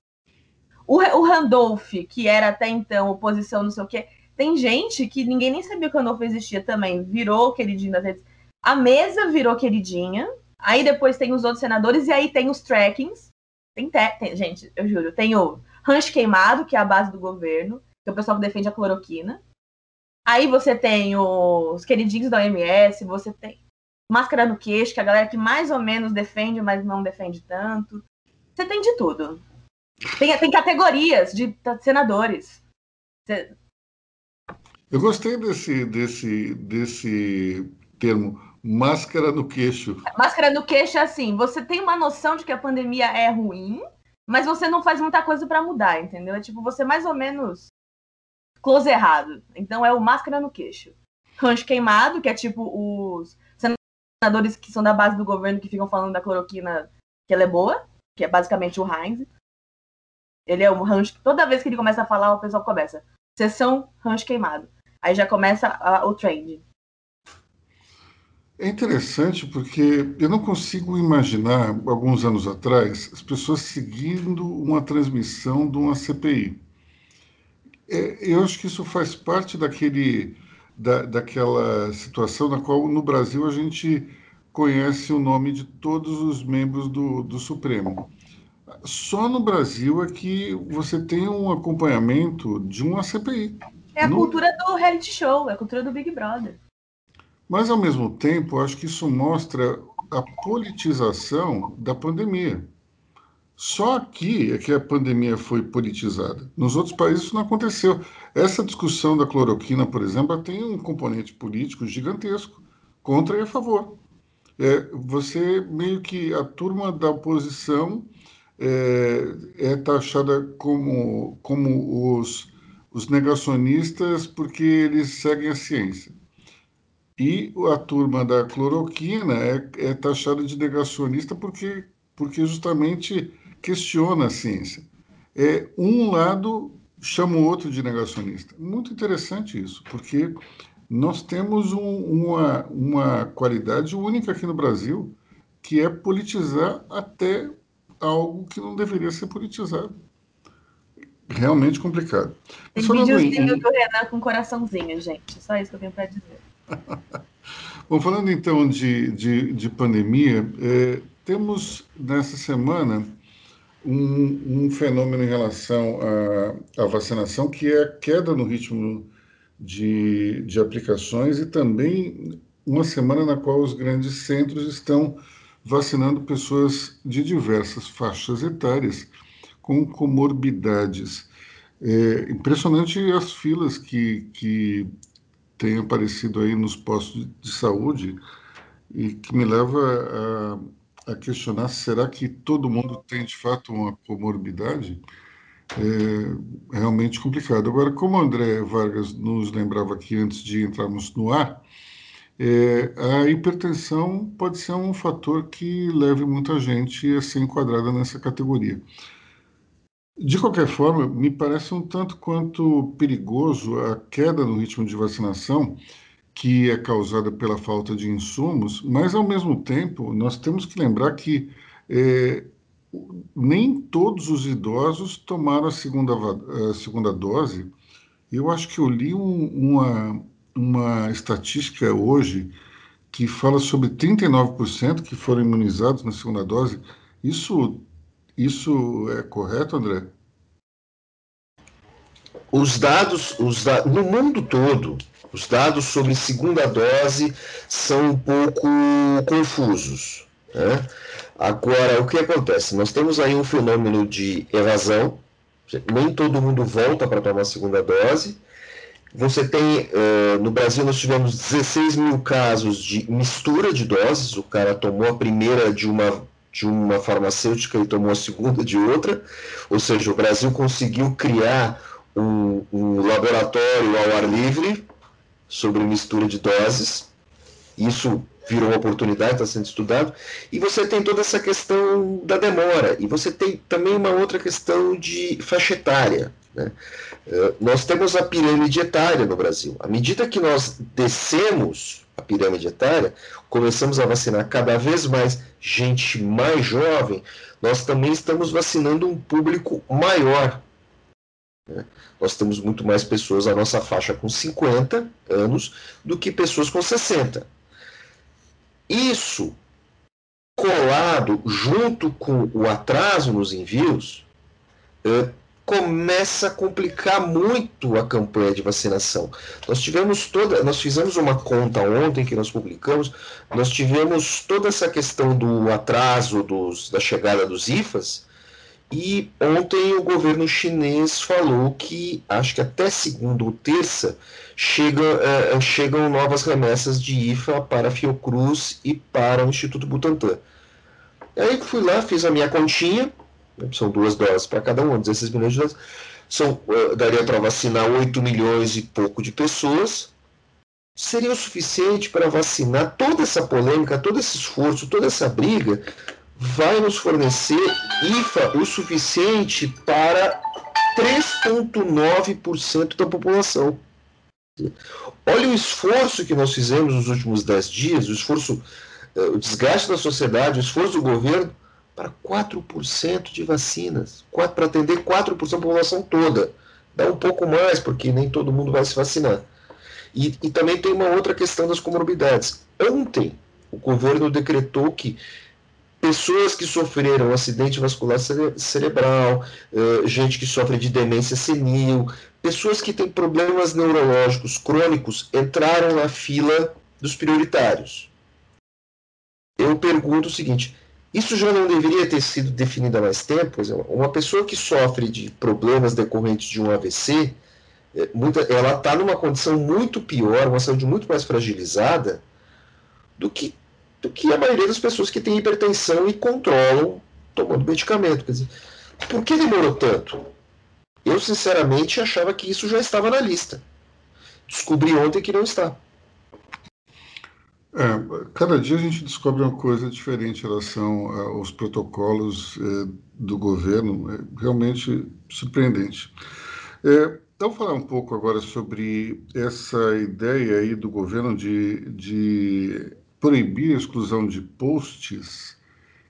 O, o Randolph, que era até então oposição, não sei o quê. Tem gente que ninguém nem sabia que o Randolph existia também, virou queridinho das redes. A mesa virou queridinha. Aí depois tem os outros senadores, e aí tem os trackings. Tem, tem gente, eu juro, tem o rancho queimado, que é a base do governo, que é o pessoal que defende a cloroquina. Aí você tem os queridinhos da OMS, você tem máscara no queixo, que é a galera que mais ou menos defende, mas não defende tanto. Você tem de tudo. Tem, tem categorias de senadores. Eu gostei desse, desse, desse termo, máscara no queixo. Máscara no queixo é assim: você tem uma noção de que a pandemia é ruim, mas você não faz muita coisa para mudar, entendeu? É tipo, você mais ou menos close errado. Então é o máscara no queixo. Rancho queimado, que é tipo os senadores que são da base do governo que ficam falando da cloroquina que ela é boa, que é basicamente o Heinz. Ele é um rancho. Toda vez que ele começa a falar, o pessoal começa. Sessão rancho queimado. Aí já começa a, o trend. É interessante porque eu não consigo imaginar, alguns anos atrás, as pessoas seguindo uma transmissão de uma CPI. É, eu acho que isso faz parte daquele, da, daquela situação na qual, no Brasil, a gente conhece o nome de todos os membros do, do Supremo. Só no Brasil é que você tem um acompanhamento de uma CPI. É a no... cultura do reality show, é a cultura do Big Brother. Mas, ao mesmo tempo, acho que isso mostra a politização da pandemia. Só aqui é que a pandemia foi politizada. Nos outros países isso não aconteceu. Essa discussão da cloroquina, por exemplo, tem um componente político gigantesco, contra e a favor. É, você meio que a turma da oposição é, é taxada como, como os, os negacionistas porque eles seguem a ciência. E a turma da cloroquina é, é taxada de negacionista porque, porque justamente questiona a ciência. É, um lado chama o outro de negacionista. Muito interessante isso, porque nós temos um, uma, uma qualidade única aqui no Brasil, que é politizar até algo que não deveria ser politizado. Realmente complicado. Tem videozinho em... do Renan com coraçãozinho, gente. Só isso que eu tenho para dizer. Bom, falando então de, de, de pandemia, é, temos nessa semana um, um, fenômeno em relação à, à, vacinação, que é a queda no ritmo de, de aplicações e também uma semana na qual os grandes centros estão vacinando pessoas de diversas faixas etárias com comorbidades. É impressionante as filas que, que têm aparecido aí nos postos de saúde e que me leva a, a questionar: será que todo mundo tem de fato uma comorbidade? É realmente complicado. Agora, como o André Vargas nos lembrava aqui antes de entrarmos no ar, é, a hipertensão pode ser um fator que leve muita gente a ser enquadrada nessa categoria. De qualquer forma, me parece um tanto quanto perigoso a queda no ritmo de vacinação, que é causada pela falta de insumos, mas, ao mesmo tempo, nós temos que lembrar que é, nem todos os idosos tomaram a segunda, a segunda dose. Eu acho que eu li um, uma, uma estatística hoje que fala sobre 39% que foram imunizados na segunda dose. Isso, isso é correto, André? Os dados, os da... no mundo todo, os dados sobre segunda dose são um pouco confusos. Né? Agora, o que acontece? Nós temos aí um fenômeno de evasão, nem todo mundo volta para tomar a segunda dose. Você tem, uh, no Brasil, nós tivemos 16 mil casos de mistura de doses, o cara tomou a primeira de uma, de uma farmacêutica e tomou a segunda de outra, ou seja, o Brasil conseguiu criar um, um laboratório ao ar livre sobre mistura de doses. Isso virou uma oportunidade, está sendo estudado. E você tem toda essa questão da demora. E você tem também uma outra questão de faixa etária. Né? Uh, nós temos a pirâmide etária no Brasil. À medida que nós descemos a pirâmide etária, começamos a vacinar cada vez mais gente mais jovem, nós também estamos vacinando um público maior. Né? Nós temos muito mais pessoas na nossa faixa com 50 anos do que pessoas com 60. Isso colado junto com o atraso nos envios, é, começa a complicar muito a campanha de vacinação. Nós tivemos toda, nós fizemos uma conta ontem que nós publicamos, nós tivemos toda essa questão do atraso dos, da chegada dos IFAs, e ontem o governo chinês falou que, acho que até segunda ou terça, chega, é, chegam novas remessas de IFA para a Fiocruz e para o Instituto Butantan. Aí fui lá, fiz a minha continha, né, são duas doses para cada um, 16 milhões de doses. São, uh, daria para vacinar 8 milhões e pouco de pessoas. Seria o suficiente para vacinar toda essa polêmica, todo esse esforço, toda essa briga vai nos fornecer IFA o suficiente para 3,9% da população. Olha o esforço que nós fizemos nos últimos 10 dias, o esforço, eh, o desgaste da sociedade, o esforço do governo para 4% de vacinas, para atender 4% da população toda. Dá um pouco mais, porque nem todo mundo vai se vacinar. E, e também tem uma outra questão das comorbidades. Ontem, o governo decretou que pessoas que sofreram acidente vascular cere cerebral, uh, gente que sofre de demência senil, pessoas que têm problemas neurológicos crônicos entraram na fila dos prioritários. Eu pergunto o seguinte: isso já não deveria ter sido definido há mais tempo? Uma pessoa que sofre de problemas decorrentes de um AVC, eh, muita, ela está numa condição muito pior, uma saúde muito mais fragilizada do que do que a maioria das pessoas que têm hipertensão e controlam tomando medicamento. Quer dizer, por que demorou tanto? Eu, sinceramente, achava que isso já estava na lista. Descobri ontem que não está. É, cada dia a gente descobre uma coisa diferente em relação aos protocolos é, do governo, é realmente surpreendente. É, então, falar um pouco agora sobre essa ideia aí do governo de, de proibir a exclusão de posts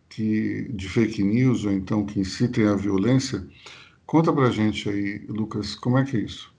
que, de fake news ou então que incitem à violência. Conta pra gente aí, Lucas, como é que é isso?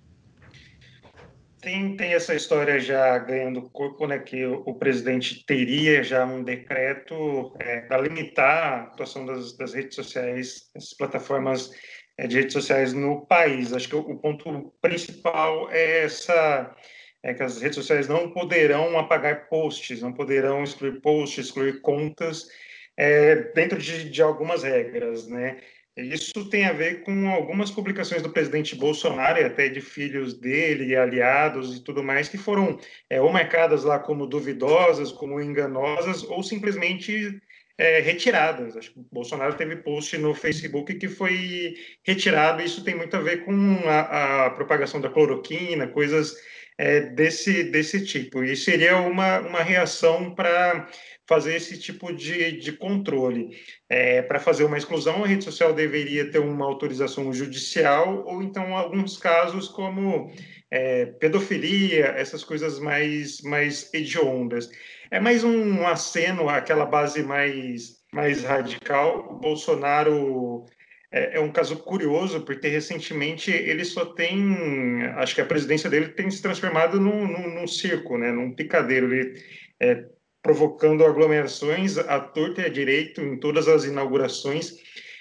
Tem, tem essa história já ganhando corpo, né, que o, o presidente teria já um decreto é, para limitar a atuação das, das redes sociais, das plataformas é, de redes sociais no país. Acho que o, o ponto principal é essa é que as redes sociais não poderão apagar posts, não poderão excluir posts, excluir contas é, dentro de, de algumas regras, né? Isso tem a ver com algumas publicações do presidente Bolsonaro e até de filhos dele, aliados e tudo mais, que foram é, ou marcadas lá como duvidosas, como enganosas, ou simplesmente é, retiradas. Acho que o Bolsonaro teve post no Facebook que foi retirado, e isso tem muito a ver com a, a propagação da cloroquina, coisas é, desse, desse tipo. E seria uma, uma reação para fazer esse tipo de, de controle. É, para fazer uma exclusão, a rede social deveria ter uma autorização judicial, ou então, alguns casos, como é, pedofilia, essas coisas mais, mais hediondas. É mais um aceno àquela base mais mais radical. O Bolsonaro é, é, um caso curioso, porque recentemente ele só tem. Acho que a presidência dele tem se transformado num, num, num circo, né, num picadeiro. Ele é, provocando aglomerações à torta e à direito em todas as inaugurações.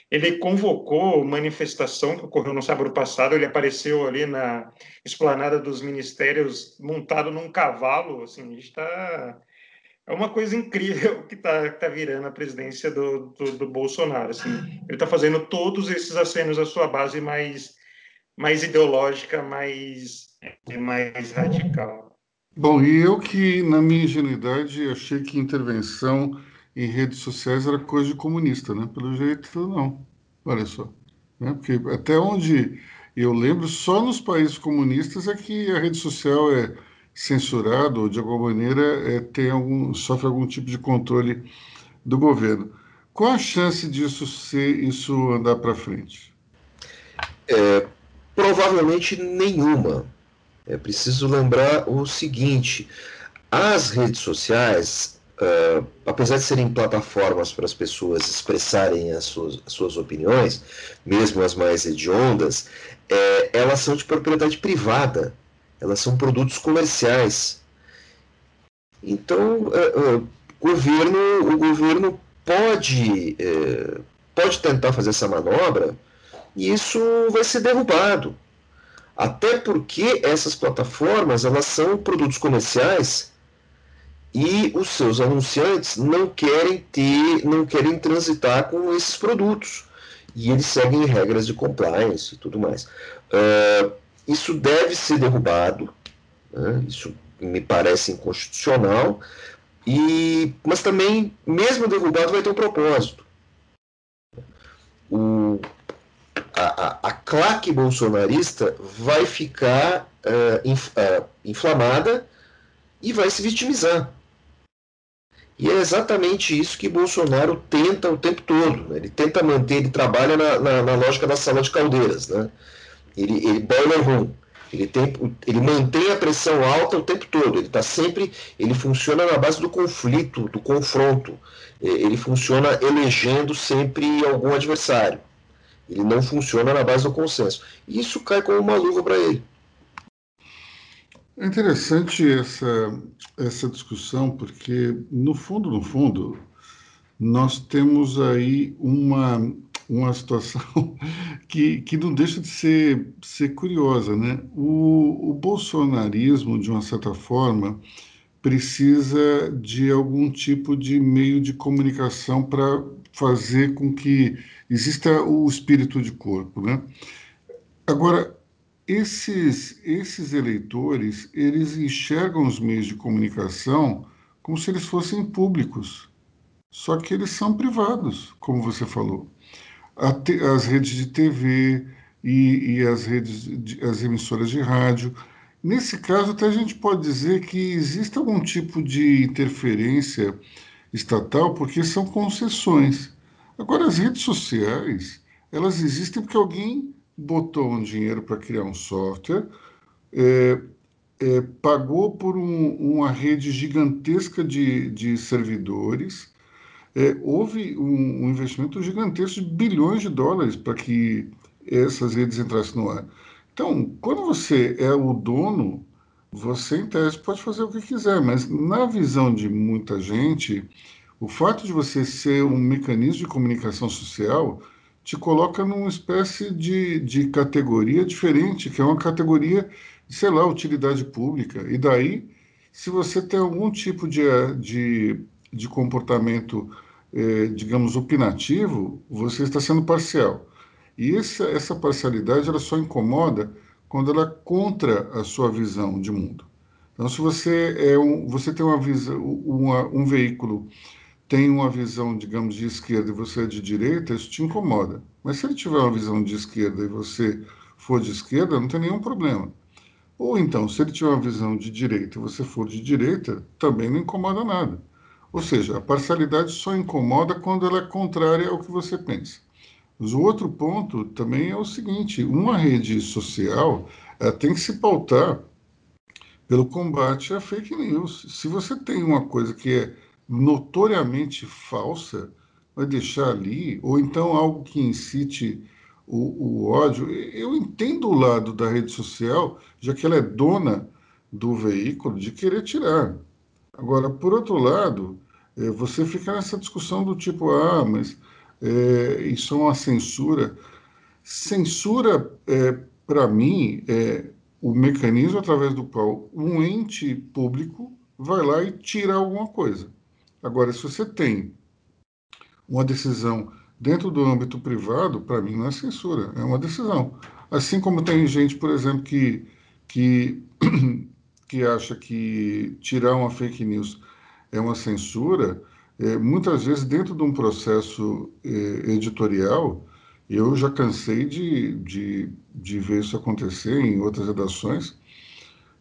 Ele convocou manifestação que ocorreu no sábado passado. Ele apareceu ali na esplanada dos ministérios montado num cavalo. Assim, a gente está é uma coisa incrível que está tá virando a presidência do, do, do Bolsonaro. Assim. Ele está fazendo todos esses acenos à sua base mais, mais ideológica, mais, mais radical. Bom, e eu que, na minha ingenuidade, achei que intervenção em redes sociais era coisa de comunista, né? Pelo jeito, não. Olha só. Né? Porque até onde eu lembro, só nos países comunistas é que a rede social é censurado ou de alguma maneira é, tem algum, sofre algum tipo de controle do governo. Qual a chance disso ser isso andar para frente? É, provavelmente nenhuma. É preciso lembrar o seguinte: as redes sociais, uh, apesar de serem plataformas para as pessoas expressarem as suas, as suas opiniões, mesmo as mais hediondas, é, elas são de propriedade privada elas são produtos comerciais. Então, é, é, governo, o governo pode, pode tentar fazer essa manobra e isso vai ser derrubado. Até porque essas plataformas elas são produtos comerciais e os seus anunciantes não querem ter, não querem transitar com esses produtos e eles seguem regras de compliance e tudo mais. Uh, isso deve ser derrubado, né? isso me parece inconstitucional, e, mas também, mesmo derrubado, vai ter um propósito. O, a, claque bolsonarista vai ficar uh, inf, uh, inflamada e vai se vitimizar. E é exatamente isso que Bolsonaro tenta o tempo todo. Né? Ele tenta manter, ele trabalha na, na, na lógica da sala de caldeiras. Né? Ele, ele boiler room. Ele, tem, ele mantém a pressão alta o tempo todo. Ele está sempre. Ele funciona na base do conflito, do confronto. Ele funciona elegendo sempre algum adversário. Ele não funciona na base do consenso. E isso cai como uma luva para ele. É interessante essa, essa discussão, porque, no fundo, no fundo, nós temos aí uma uma situação que, que não deixa de ser, ser curiosa. Né? O, o bolsonarismo, de uma certa forma, precisa de algum tipo de meio de comunicação para fazer com que exista o espírito de corpo. Né? Agora, esses, esses eleitores, eles enxergam os meios de comunicação como se eles fossem públicos, só que eles são privados, como você falou as redes de TV e, e as redes, de, as emissoras de rádio. Nesse caso, até a gente pode dizer que existe algum tipo de interferência estatal, porque são concessões. Agora, as redes sociais, elas existem porque alguém botou um dinheiro para criar um software, é, é, pagou por um, uma rede gigantesca de, de servidores, é, houve um, um, investimento gigantesco de bilhões de dólares para que essas redes entrassem no ar. Então, quando você é o dono, você, em tese, pode fazer o que quiser, mas na visão de muita gente, o fato de você ser um mecanismo de comunicação social te coloca numa espécie de, de categoria diferente, que é uma categoria, sei lá, utilidade pública. E daí, se você tem algum tipo de, de, de comportamento é, digamos, opinativo, você está sendo parcial. E essa, essa parcialidade ela só incomoda quando ela é contra a sua visão de mundo. Então, se você é um, você tem uma uma, um veículo tem uma visão, digamos, de esquerda e você é de direita, isso te incomoda. Mas se ele tiver uma visão de esquerda e você for de esquerda, não tem nenhum problema. Ou então, se ele tiver uma visão de direita e você for de direita, também não incomoda nada. Ou seja, a parcialidade só incomoda quando ela é contrária ao que você pensa. Mas o outro ponto também é o seguinte: uma rede social tem que se pautar pelo combate à fake news. Se você tem uma coisa que é notoriamente falsa, vai deixar ali, ou então algo que incite o, o ódio. Eu entendo o lado da rede social, já que ela é dona do veículo, de querer tirar. Agora, por outro lado, é, você fica nessa discussão do tipo, ah, mas é, isso é uma censura. Censura, é, para mim, é o mecanismo através do qual um ente público vai lá e tira alguma coisa. Agora, se você tem uma decisão dentro do âmbito privado, para mim não é censura, é uma decisão. Assim como tem gente, por exemplo, que, que, que acha que tirar uma fake news é uma censura, é, muitas vezes dentro de um processo é, editorial, eu já cansei de, de, de ver isso acontecer em outras redações,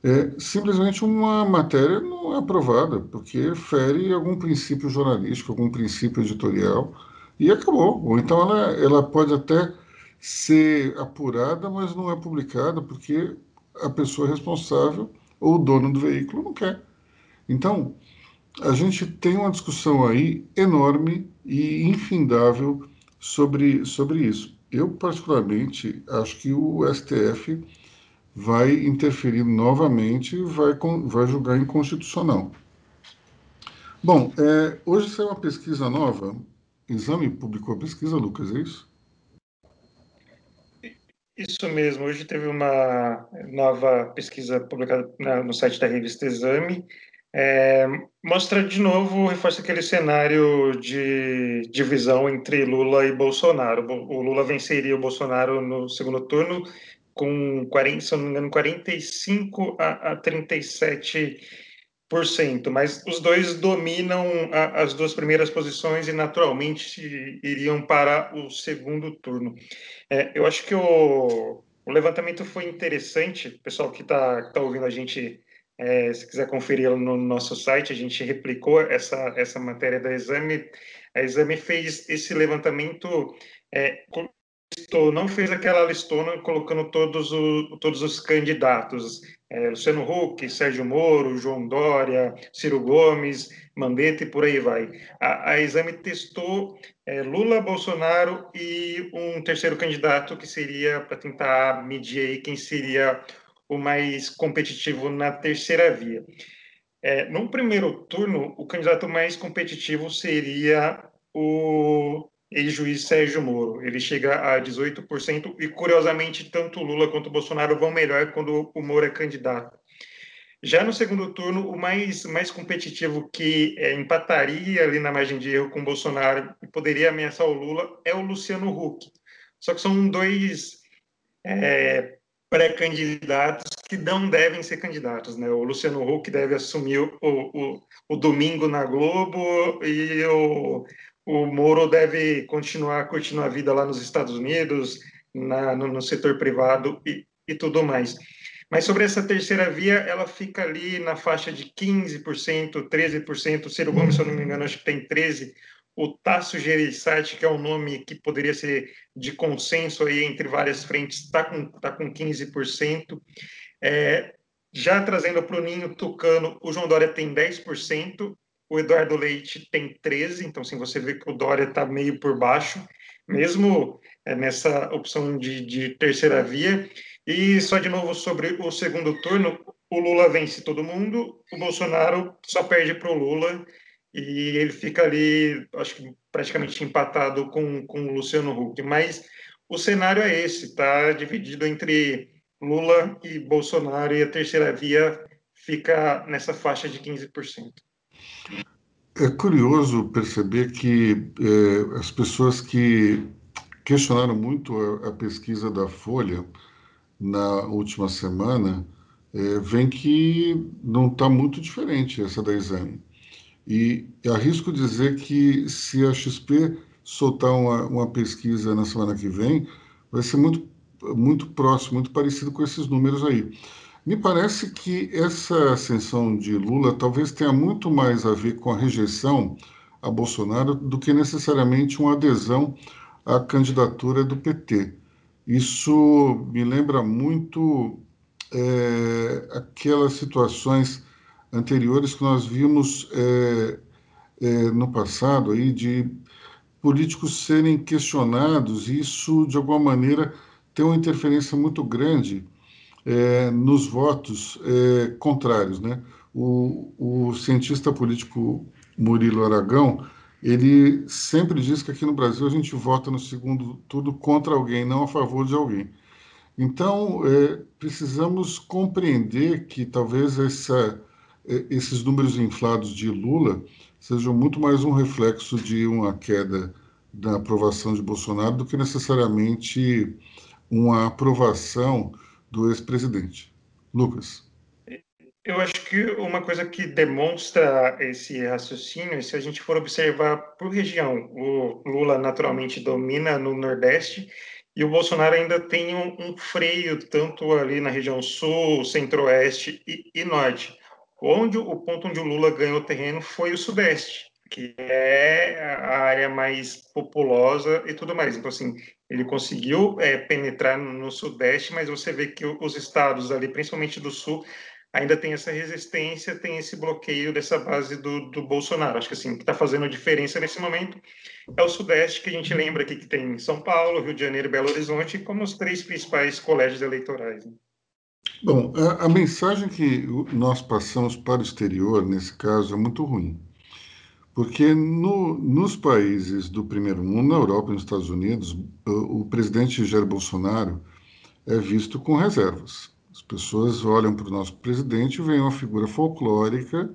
é, simplesmente uma matéria não é aprovada, porque fere algum princípio jornalístico, algum princípio editorial, e acabou. Ou então ela, ela pode até ser apurada, mas não é publicada, porque a pessoa responsável ou o dono do veículo não quer. Então, a gente tem uma discussão aí enorme e infindável sobre, sobre isso. Eu, particularmente, acho que o STF vai interferir novamente e vai, vai julgar inconstitucional. Bom, é, hoje saiu uma pesquisa nova. Exame publicou a pesquisa, Lucas, é isso? Isso mesmo. Hoje teve uma nova pesquisa publicada no site da revista Exame. É, mostra de novo, reforça aquele cenário de divisão entre Lula e Bolsonaro. O Lula venceria o Bolsonaro no segundo turno com 40, se não me engano, 45 a, a 37 mas os dois dominam a, as duas primeiras posições e naturalmente iriam para o segundo turno. É, eu acho que o, o, levantamento foi interessante, pessoal que está tá ouvindo a gente, é, se quiser conferir no nosso site, a gente replicou essa, essa matéria da Exame. A Exame fez esse levantamento é, listou, não fez aquela listona colocando todos, o, todos os candidatos, é, Luciano Huck, Sérgio Moro, João Dória, Ciro Gomes, Mandetta e por aí vai. A, a Exame testou é, Lula, Bolsonaro e um terceiro candidato que seria para tentar medir aí quem seria o mais competitivo na terceira via. É, no primeiro turno, o candidato mais competitivo seria o ex-juiz Sérgio Moro. Ele chega a 18% e, curiosamente, tanto Lula quanto Bolsonaro vão melhor quando o Moro é candidato. Já no segundo turno, o mais, mais competitivo que é, empataria ali na margem de erro com Bolsonaro e poderia ameaçar o Lula é o Luciano Huck. Só que são dois é, pré-candidatos que não devem ser candidatos. Né? O Luciano Huck deve assumir o, o, o domingo na Globo e o, o Moro deve continuar curtindo a vida lá nos Estados Unidos, na, no, no, setor privado e, e tudo mais. Mas sobre essa terceira via, ela fica ali na faixa de 15%, 13%. O Ciro Gomes, se eu não me engano, acho que tem 13%. O Tasso Gereissati, que é um nome que poderia ser de consenso aí entre várias frentes, está com, tá com 15%. É, já trazendo para o Ninho Tucano, o João Dória tem 10%, o Eduardo Leite tem 13, então assim, você vê que o Dória está meio por baixo, mesmo é, nessa opção de, de, terceira via. E só de novo sobre o segundo turno, o Lula vence todo mundo, o Bolsonaro só perde para o Lula e ele fica ali, acho que praticamente empatado com, com o Luciano Huck. Mas o cenário é esse, está dividido entre Lula e Bolsonaro e a terceira via fica nessa faixa de 15%. É curioso perceber que é, as pessoas que questionaram muito a, a, pesquisa da Folha na última semana é, veem que não está muito diferente essa da Exame. E arrisco dizer que se a XP soltar uma, uma pesquisa na semana que vem, vai ser muito, muito próximo, muito parecido com esses números aí. Me parece que essa ascensão de Lula talvez tenha muito mais a ver com a rejeição a Bolsonaro do que necessariamente uma adesão à candidatura do PT. Isso me lembra muito é, aquelas situações anteriores que nós vimos é, é, no passado aí de políticos serem questionados, e isso, de alguma maneira, tem uma interferência muito grande é, nos votos é, contrários. Né? O, o cientista político Murilo Aragão, ele sempre diz que aqui no Brasil a gente vota no segundo turno contra alguém, não a favor de alguém. Então, é, precisamos compreender que talvez essa, é, esses números inflados de Lula sejam muito mais um reflexo de uma queda da aprovação de Bolsonaro do que necessariamente uma aprovação do ex-presidente. Lucas. Eu acho que uma coisa que demonstra esse raciocínio, se a gente for observar por região, o Lula naturalmente domina no Nordeste e o Bolsonaro ainda tem um, um freio tanto ali na região Sul, Centro-Oeste e, e, Norte. Onde o ponto onde o Lula ganhou terreno foi o Sudeste, que é a área mais populosa e tudo mais. Então, assim, ele conseguiu é, penetrar no Sudeste, mas você vê que os estados ali, principalmente do Sul, ainda tem essa resistência, tem esse bloqueio dessa base do, do Bolsonaro. Acho que assim, o que está fazendo diferença nesse momento é o Sudeste, que a gente lembra aqui que tem São Paulo, Rio de Janeiro e Belo Horizonte como os três principais colégios eleitorais. Né? Bom, a, a, mensagem que nós passamos para o exterior, nesse caso, é muito ruim. Porque no, nos países do primeiro mundo, na Europa e nos Estados Unidos, o, o presidente Jair Bolsonaro é visto com reservas as pessoas olham para o nosso presidente e veem uma figura folclórica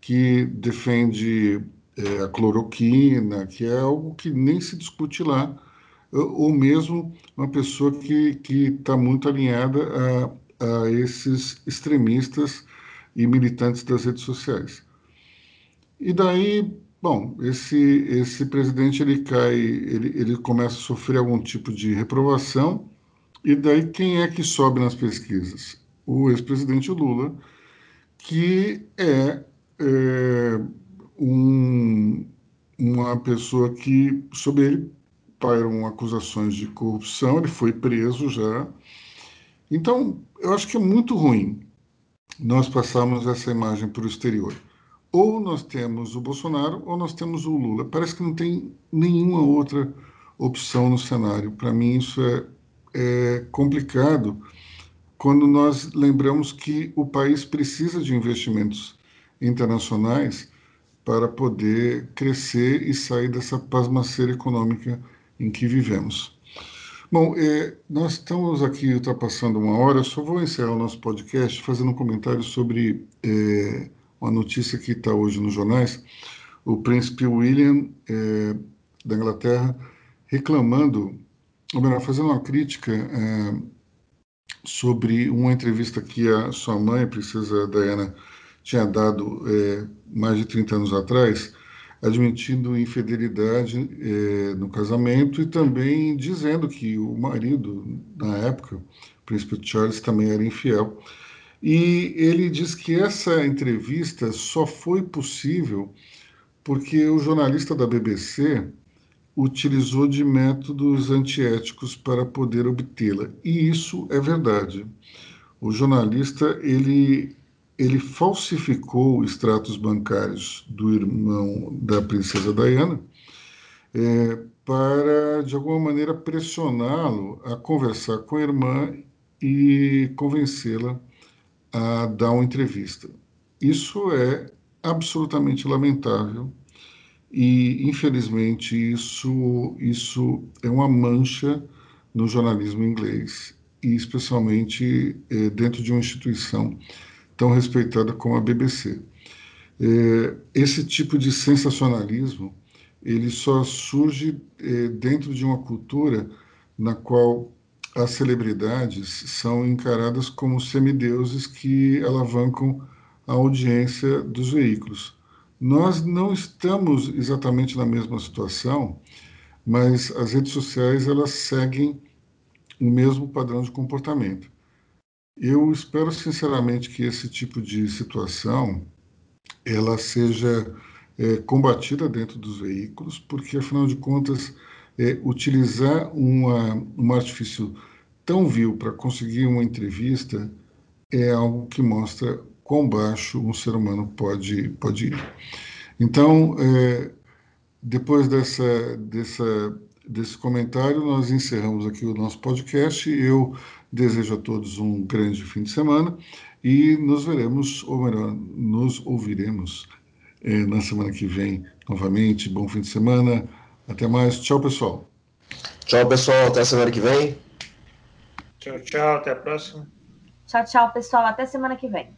que defende é, a cloroquina, que é algo que nem se discute lá, ou mesmo uma pessoa que está muito alinhada a, a esses extremistas e militantes das redes sociais. E daí, bom, esse, esse presidente ele cai, ele, ele começa a sofrer algum tipo de reprovação e daí quem é que sobe nas pesquisas? O ex-presidente Lula, que é, é um, uma pessoa que, sob ele, pairam acusações de corrupção, ele foi preso já. Então, eu acho que é muito ruim nós passarmos essa imagem para o exterior. Ou nós temos o Bolsonaro ou nós temos o Lula. Parece que não tem nenhuma outra opção no cenário. Para mim, isso é é complicado quando nós lembramos que o país precisa de investimentos internacionais para poder crescer e sair dessa pasmaceira econômica em que vivemos. Bom, é, nós estamos aqui ultrapassando uma hora, só vou encerrar o nosso podcast fazendo um comentário sobre é, uma notícia que está hoje nos jornais. O príncipe William é, da Inglaterra reclamando ou melhor, fazendo uma crítica é, sobre uma entrevista que a sua mãe, a princesa Diana, tinha dado é, mais de 30 anos atrás, admitindo infidelidade é, no casamento e também dizendo que o marido, na época, o príncipe Charles, também era infiel. E ele diz que essa entrevista só foi possível porque o jornalista da BBC utilizou de métodos antiéticos para poder obtê-la. E isso é verdade. O jornalista ele ele falsificou extratos bancários do irmão da princesa Diana é, para, de alguma maneira, pressioná-lo a conversar com a irmã e convencê-la a dar uma entrevista. Isso é absolutamente lamentável e, infelizmente, isso, isso é uma mancha no jornalismo inglês, e especialmente é, dentro de uma instituição tão respeitada como a BBC. É, esse tipo de sensacionalismo ele só surge é, dentro de uma cultura na qual as celebridades são encaradas como semideuses que alavancam a audiência dos veículos. Nós não estamos exatamente na mesma situação, mas as redes sociais elas seguem o mesmo padrão de comportamento. Eu espero sinceramente que esse tipo de situação ela seja é, combatida dentro dos veículos, porque afinal de contas é, utilizar uma, um artifício tão vil para conseguir uma entrevista é algo que mostra quão baixo um ser humano pode, pode ir. Então, é, depois dessa, dessa, desse comentário, nós encerramos aqui o nosso podcast. Eu desejo a todos um grande fim de semana e nos veremos, ou melhor, nos ouviremos é, na semana que vem novamente. Bom fim de semana. Até mais. Tchau, pessoal. Tchau, pessoal. Até semana que vem. Tchau, tchau. Até a próxima. Tchau, tchau, pessoal. Até semana que vem.